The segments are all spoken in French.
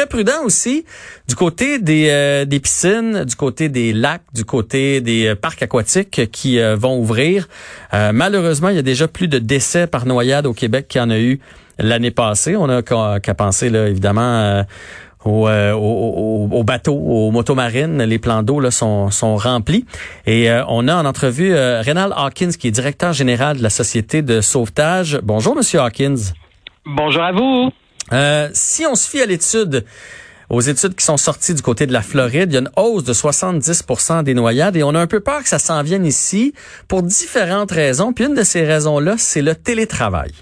Très prudent aussi du côté des, euh, des piscines, du côté des lacs, du côté des euh, parcs aquatiques qui euh, vont ouvrir. malheureusement, il y a déjà plus de décès par noyade au Québec qu'il y en a eu l'année passée. On a qu'à penser là, évidemment aux, au, bateaux, aux motomarines. Les plans d'eau sont, sont remplis. Et on a en entrevue Rénal Hawkins, qui est directeur général de la Société de sauvetage. Bonjour, Monsieur Hawkins. Bonjour à vous. Euh, si on se fie à l'étude, aux études qui sont sorties du côté de la Floride, il y a une hausse de 70% des noyades et on a un peu peur que ça s'en vienne ici pour différentes raisons. Puis une de ces raisons-là, c'est le télétravail.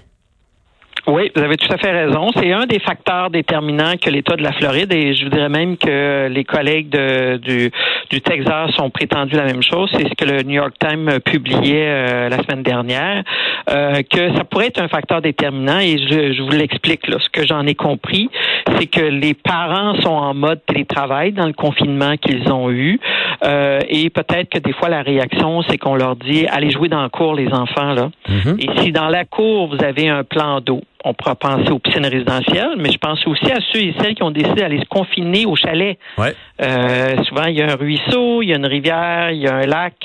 Oui, vous avez tout à fait raison. C'est un des facteurs déterminants que l'État de la Floride, et je dirais même que les collègues de, du, du Texas ont prétendu la même chose. C'est ce que le New York Times publiait euh, la semaine dernière, euh, que ça pourrait être un facteur déterminant. Et je, je vous l'explique. Ce que j'en ai compris, c'est que les parents sont en mode télétravail dans le confinement qu'ils ont eu. Euh, et peut-être que des fois, la réaction, c'est qu'on leur dit, allez jouer dans la cour, les enfants. là. Mm-hmm. Et si dans la cour, vous avez un plan d'eau, on pourra penser aux piscines résidentielles, mais je pense aussi à ceux et celles qui ont décidé d'aller se confiner au chalet. Ouais. Euh, souvent, il y a un ruisseau, il y a une rivière, il y a un lac.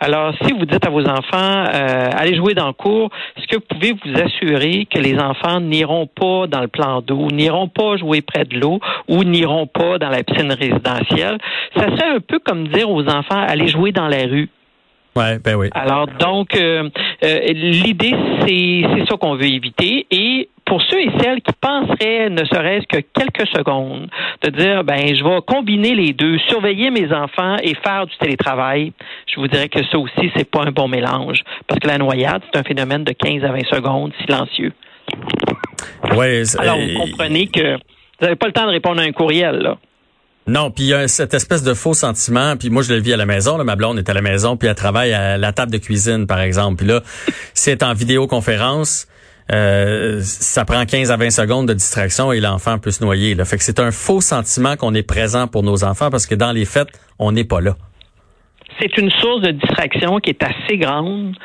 Alors, si vous dites à vos enfants, euh, allez jouer dans le cours, est-ce que vous pouvez vous assurer que les enfants n'iront pas dans le plan d'eau, n'iront pas jouer près de l'eau ou n'iront pas dans la piscine résidentielle? Ça serait un peu comme dire aux enfants, allez jouer dans la rue. Ouais, ben oui. Alors donc, euh, euh, l'idée c'est ça qu'on veut éviter et pour ceux et celles qui penseraient, ne serait-ce que quelques secondes, de dire, ben, je vais combiner les deux, surveiller mes enfants et faire du télétravail, je vous dirais que ça aussi, c'est pas un bon mélange. Parce que la noyade, c'est un phénomène de 15 à 20 secondes, silencieux. Ouais, Alors, vous comprenez que vous n'avez pas le temps de répondre à un courriel, là. Non, puis il y a cette espèce de faux sentiment. Puis moi, je le vis à la maison. Là, ma blonde est à la maison, puis elle travaille à la table de cuisine, par exemple. Puis là, c'est en vidéoconférence. Euh, ça prend 15 à 20 secondes de distraction et l'enfant peut se noyer. Là. Fait que c'est un faux sentiment qu'on est présent pour nos enfants parce que dans les fêtes, on n'est pas là. C'est une source de distraction qui est assez grande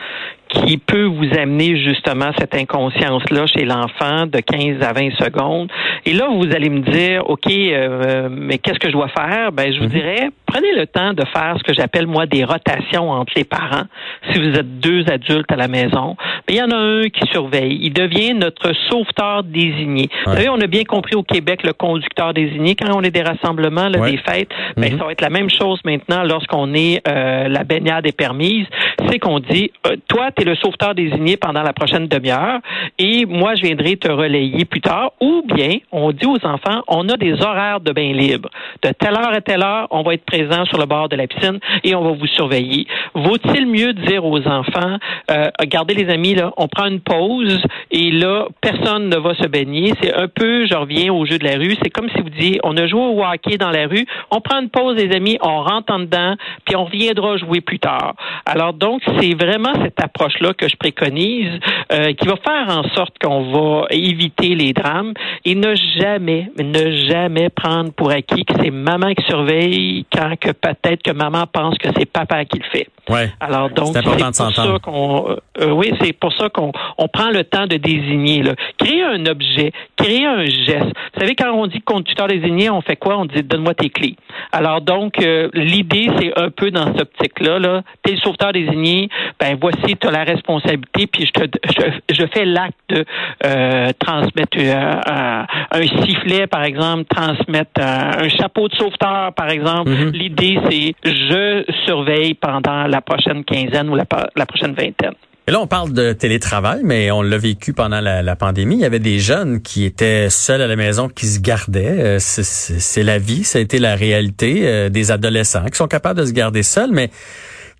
qui peut vous amener justement cette inconscience-là chez l'enfant de 15 à 20 secondes. Et là, vous allez me dire, OK, euh, mais qu'est-ce que je dois faire? Ben, je vous mhm. dirais, prenez le temps de faire ce que j'appelle, moi, des rotations entre les parents. Si vous êtes deux adultes à la maison, ben, il y en a un qui surveille. Il devient notre sauveteur désigné. Vous savez, on a bien compris au Québec le conducteur désigné. Quand on est des rassemblements, là, des fêtes, ben, mhm. ça va être la même chose maintenant lorsqu'on est euh, la baignade est permise. C'est qu'on dit, euh, toi, tu le sauveteur désigné pendant la prochaine demi-heure et moi, je viendrai te relayer plus tard. Ou bien, on dit aux enfants, on a des horaires de bain libre. De telle heure à telle heure, on va être présent sur le bord de la piscine et on va vous surveiller. Vaut-il mieux dire aux enfants, euh, regardez les amis, là, on prend une pause et là, personne ne va se baigner. C'est un peu, je reviens au jeu de la rue, c'est comme si vous disiez, on a joué au hockey dans la rue, on prend une pause, les amis, on rentre en dedans, puis on reviendra jouer plus tard. Alors donc, c'est vraiment cette approche là que je préconise, euh, qui va faire en sorte qu'on va éviter les drames et ne jamais, ne jamais prendre pour acquis que c'est maman qui surveille quand que peut-être que maman pense que c'est papa qui le fait. Ouais. Alors donc c'est pour ça qu'on euh, euh, oui c'est pour ça qu'on on prend le temps de désigner là. créer un objet, créer un geste. Vous savez quand on dit conducteur désigné, on fait quoi? On dit donne-moi tes clés. Alors donc l'idée c'est un peu dans cette optique là là. T'es le sauveteur désigné, ben voici tu as la responsabilité, puis je, te, je, je fais l'acte de euh, transmettre euh, un, sifflet, par exemple, transmettre un, chapeau de sauveteur, par exemple. Mm-hmm. L'idée, c'est je surveille pendant la prochaine quinzaine ou la, la prochaine vingtaine. Et là, on parle de télétravail, mais on l'a vécu pendant la, la, pandémie. Il y avait des jeunes qui étaient seuls à la maison, qui se gardaient. Euh, c'est la vie, ça a été la réalité des adolescents qui sont capables de se garder seuls. Mais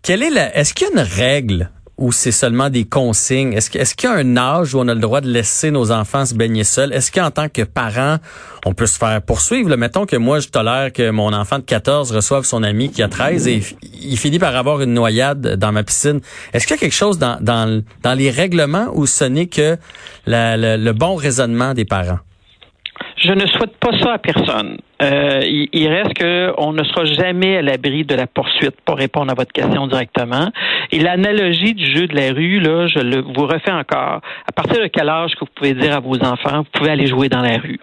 quelle est la Est-ce qu'il y a une règle ou c'est seulement des consignes? Est-ce qu'il y a un âge où on a le droit de laisser nos enfants se baigner seuls? Est-ce qu'en tant que parent, on peut se faire poursuivre? Le Mettons que moi, je tolère que mon enfant de 14 reçoive son ami qui a 13 et il finit par avoir une noyade dans ma piscine. Est-ce qu'il y a quelque chose dans, dans, dans les règlements où ce n'est que le bon raisonnement des parents? Je ne souhaite pas ça à personne. Euh, il, reste qu'on ne sera jamais à l'abri de la poursuite pour répondre à votre question directement. Et l'analogie du jeu de la rue, là, je le, vous refais encore. À partir de quel âge que vous pouvez dire à vos enfants, vous pouvez aller jouer dans la rue?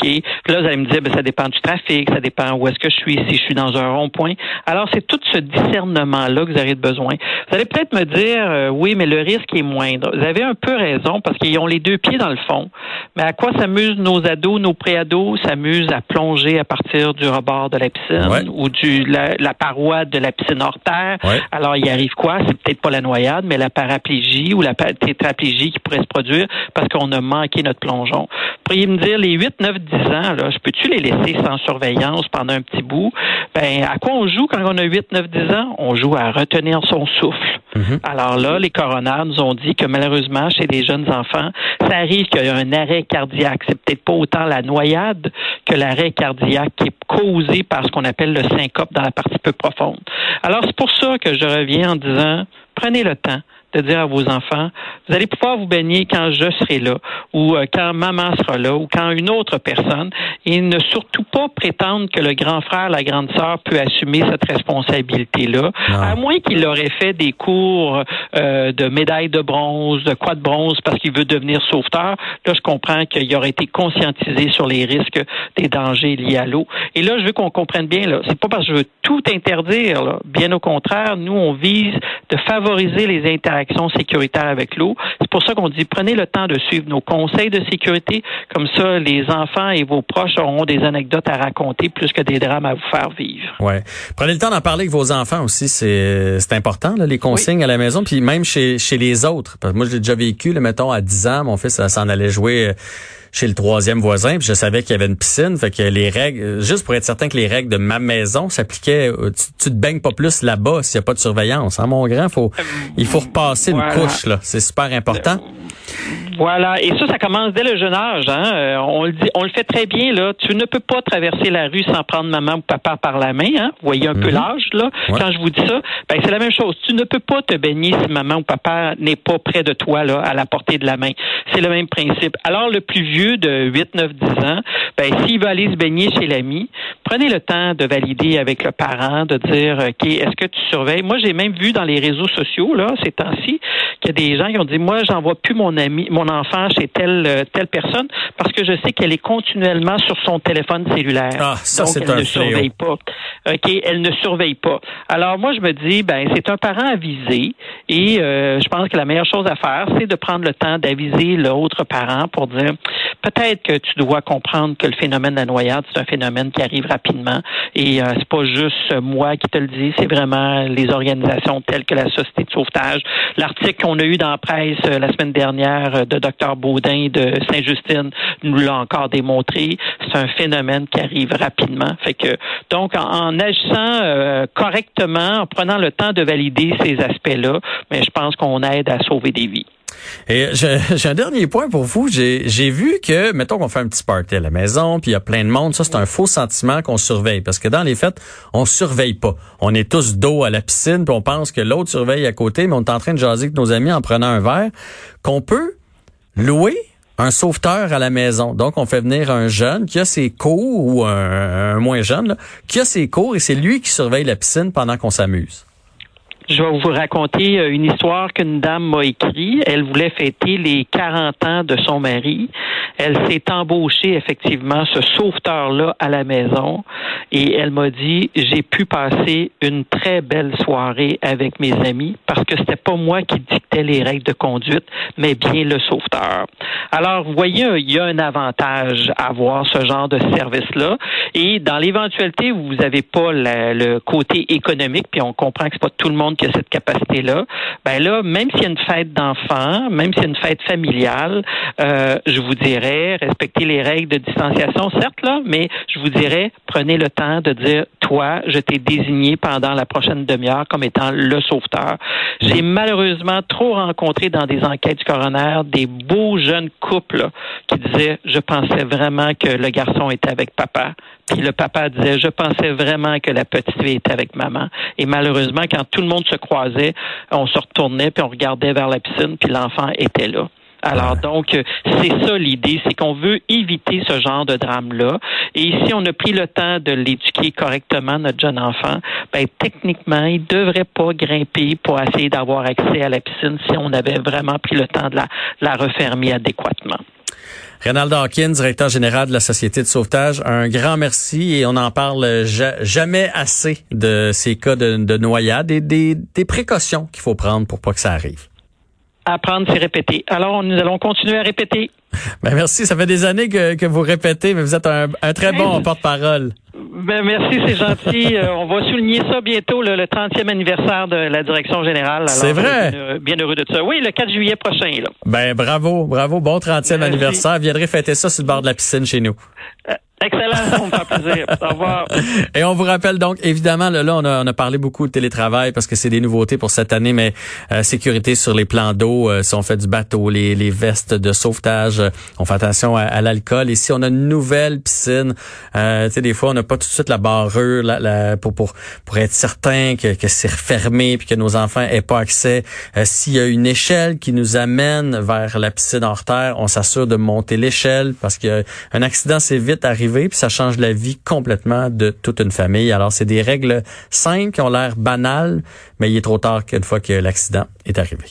OK? là, vous allez me dire, ben, ça dépend du trafic, ça dépend où est-ce que je suis, si je suis dans un rond-point. Alors, c'est tout ce discernement-là que vous avez besoin. Vous allez peut-être me dire, euh, oui, mais le risque est moindre. Vous avez un peu raison parce qu'ils ont les deux pieds dans le fond. Mais à quoi s'amusent nos ados, nos pré-ados? S'amusent à plonger à partir du rebord de la piscine ou du la, paroi de la piscine hors terre. Alors, il arrive quoi? C'est peut-être pas la noyade, mais la paraplégie ou la tétraplégie qui pourrait se produire parce qu'on a manqué notre plongeon. Vous pourriez me dire, les 8, 9, 10 ans, là, je peux-tu les laisser sans surveillance pendant un petit bout? Ben, à quoi on joue quand on a 8, 9, 10 ans? On joue à retenir son souffle. Mhm. Alors là, les coroners nous ont dit que malheureusement, chez les jeunes enfants, ça arrive qu'il y a un arrêt cardiaque. C'est peut-être pas autant la noyade que l'arrêt cardiaque qui est causé par ce qu'on appelle le syncope dans la partie peu profonde. Alors, c'est pour ça que je reviens en disant, prenez le temps de dire à vos enfants, vous allez pouvoir vous baigner quand je serai là, ou euh, quand maman sera là, ou quand une autre personne, et ne surtout pas prétendre que le grand frère, la grande sœur peut assumer cette responsabilité-là, à moins qu'il aurait fait des cours euh, de médaille de bronze, de quoi de bronze, parce qu'il veut devenir sauveteur. Là, je comprends qu'il aurait été conscientisé sur les risques des dangers liés à l'eau. Et là, je veux qu'on comprenne bien, là, c'est pas parce que je veux tout interdire, là. bien au contraire, nous, on vise de favoriser les interactions sécuritaire avec l'eau. C'est pour ça qu'on dit prenez le temps de suivre nos conseils de sécurité. Comme ça, les enfants et vos proches auront des anecdotes à raconter plus que des drames à vous faire vivre. Ouais. Prenez le temps d'en parler avec vos enfants aussi. C'est, c'est important, là, les consignes à la maison. Puis même chez, chez les autres. Parce que moi, je l'ai déjà vécu, là, mettons, à 10 ans, mon fils s'en allait jouer euh, chez le troisième voisin, puis je savais qu'il y avait une piscine, fait que les règles, juste pour être certain que les règles de ma maison s'appliquaient, euh, tu, te baignes pas plus là-bas s'il y a pas de surveillance. Hein, mon grand, faut, il faut repasser une couche là, c'est super important. Voilà, et ça, ça commence dès le jeune âge. Hein? Euh, on le dit, on le fait très bien là. Tu ne peux pas traverser la rue sans prendre maman ou papa par la main. Hein? Vous voyez un peu mhm. l'âge là. Quand je vous dis ça, ben c'est la même chose. Tu ne peux pas te baigner si maman ou papa n'est pas près de toi là, à la portée de la main. C'est le même principe. Alors le plus vieux de 8, 9, 10 ans, ben s'il veut aller se baigner chez l'ami, prenez le temps de valider avec le parent, de dire ok, est-ce que tu surveilles? Moi, j'ai même vu dans les réseaux sociaux là ces temps-ci qu'il y a des gens qui ont dit moi, j'envoie plus mon ami, mon enfant chez telle euh, telle personne parce que je sais qu'elle est continuellement sur son téléphone cellulaire. Ah, ça Donc, elle ne surveille pas. OK, elle ne surveille pas. Alors moi je me dis ben c'est un parent avisé et euh, je pense que la meilleure chose à faire c'est de prendre le temps d'aviser l'autre parent pour dire peut-être que tu dois comprendre que le phénomène de la noyade c'est un phénomène qui arrive rapidement et euh, c'est pas juste moi qui te le dis, c'est vraiment les organisations telles que la Société de sauvetage. L'article qu'on a eu dans la presse la semaine dernière de Dr. Baudin de Saint-Justine nous l'a encore démontré. C'est un phénomène qui arrive rapidement. Fait que donc en, agissant euh, correctement, en prenant le temps de valider ces aspects-là, mais je pense qu'on aide à sauver des vies. Et j'ai un dernier point pour vous. J'ai vu que, mettons qu'on fait un petit party à la maison, puis il y a plein de monde. Ça, c'est un faux sentiment qu'on surveille. Parce que dans les fêtes, on surveille pas. On est tous dos à la piscine, puis on pense que l'autre surveille à côté, mais on est en train de jaser avec nos amis en prenant un verre. Qu'on peut louer un sauveteur à la maison. Donc, on fait venir un jeune qui a ses cours, ou un, moins jeune, qui a ses cours, et c'est lui qui surveille la piscine pendant qu'on s'amuse. Je vais vous raconter euh, une histoire qu'une dame m'a écrite. Elle voulait fêter les 40 ans de son mari. Elle s'est embauchée effectivement ce sauveteur-là à la maison et elle m'a dit j'ai pu passer une très belle soirée avec mes amis parce que c'était pas moi qui dictais les règles de conduite, mais bien le sauveteur. Alors, vous voyez, il y a un avantage à avoir ce genre de service-là. Et dans l'éventualité où vous n'avez pas le côté économique, puis on comprend que c'est pas tout le monde qui a cette capacité-là, ben là, même s'il y a une fête d'enfants, même s'il y a une fête familiale, euh, je vous dirais, respectez les règles de distanciation, certes, là, mais je vous dirais, prenez le temps de dire, toi, je t'ai désigné pendant la prochaine demi-heure comme étant le sauveteur. J'ai malheureusement trop rencontré dans des enquêtes du coroner des beaux jeunes couples qui disaient, je pensais vraiment que le garçon était avec papa. Puis le papa disait, je pensais vraiment que la petite fille était avec maman. Et malheureusement, quand tout le monde se croisait, on se retournait puis on regardait vers la piscine puis l'enfant était là. Alors donc, c'est ça l'idée, c'est qu'on veut éviter ce genre de drame-là. Et si on a pris le temps de l'éduquer correctement, notre jeune enfant, ben techniquement, il devrait pas grimper pour essayer d'avoir accès à la piscine si on avait vraiment pris le temps de la, la refermer adéquatement. Renald Hawkins, directeur général de la Société de sauvetage, un grand merci et on n'en parle jamais assez de ces cas de, noyade et des, des précautions qu'il faut prendre pour pas que ça arrive. Apprendre, c'est répéter. Alors, nous allons continuer à répéter. Ben merci. Ça fait des années que, que vous répétez, mais vous êtes un, un très bon porte-parole. Ben merci, c'est gentil. Euh, on va souligner ça bientôt, le 30e anniversaire de la direction générale. C'est vrai. Bien, bien, heureux de ça. Oui, le 4 juillet prochain. Là. Ben bravo, bravo, bon 30e anniversaire. Viendrez fêter ça sur le bord de la piscine chez nous. Euh, Excellent, ça me fait plaisir. Au revoir. Et on vous rappelle donc, évidemment, là, on, a, on a parlé beaucoup de télétravail parce que c'est des nouveautés pour cette année, mais euh, sécurité sur les plans d'eau, euh, si on fait du bateau, les, les vestes de sauvetage, euh, on fait attention à, l'alcool. Et si on a une nouvelle piscine, euh, tu sais, des fois, on n'a pas tout de suite la barrure la, pour, pour, pour être certain que, que c'est refermé puis que nos enfants aient pas accès. S'il y a une échelle qui nous amène vers la piscine hors terre, on s'assure de monter l'échelle parce qu'un accident, c'est vite arrivé puis ça change la vie complètement de toute une famille. Alors, c'est des règles simples qui ont l'air banales, mais il est trop tard qu'une fois que l'accident est arrivé.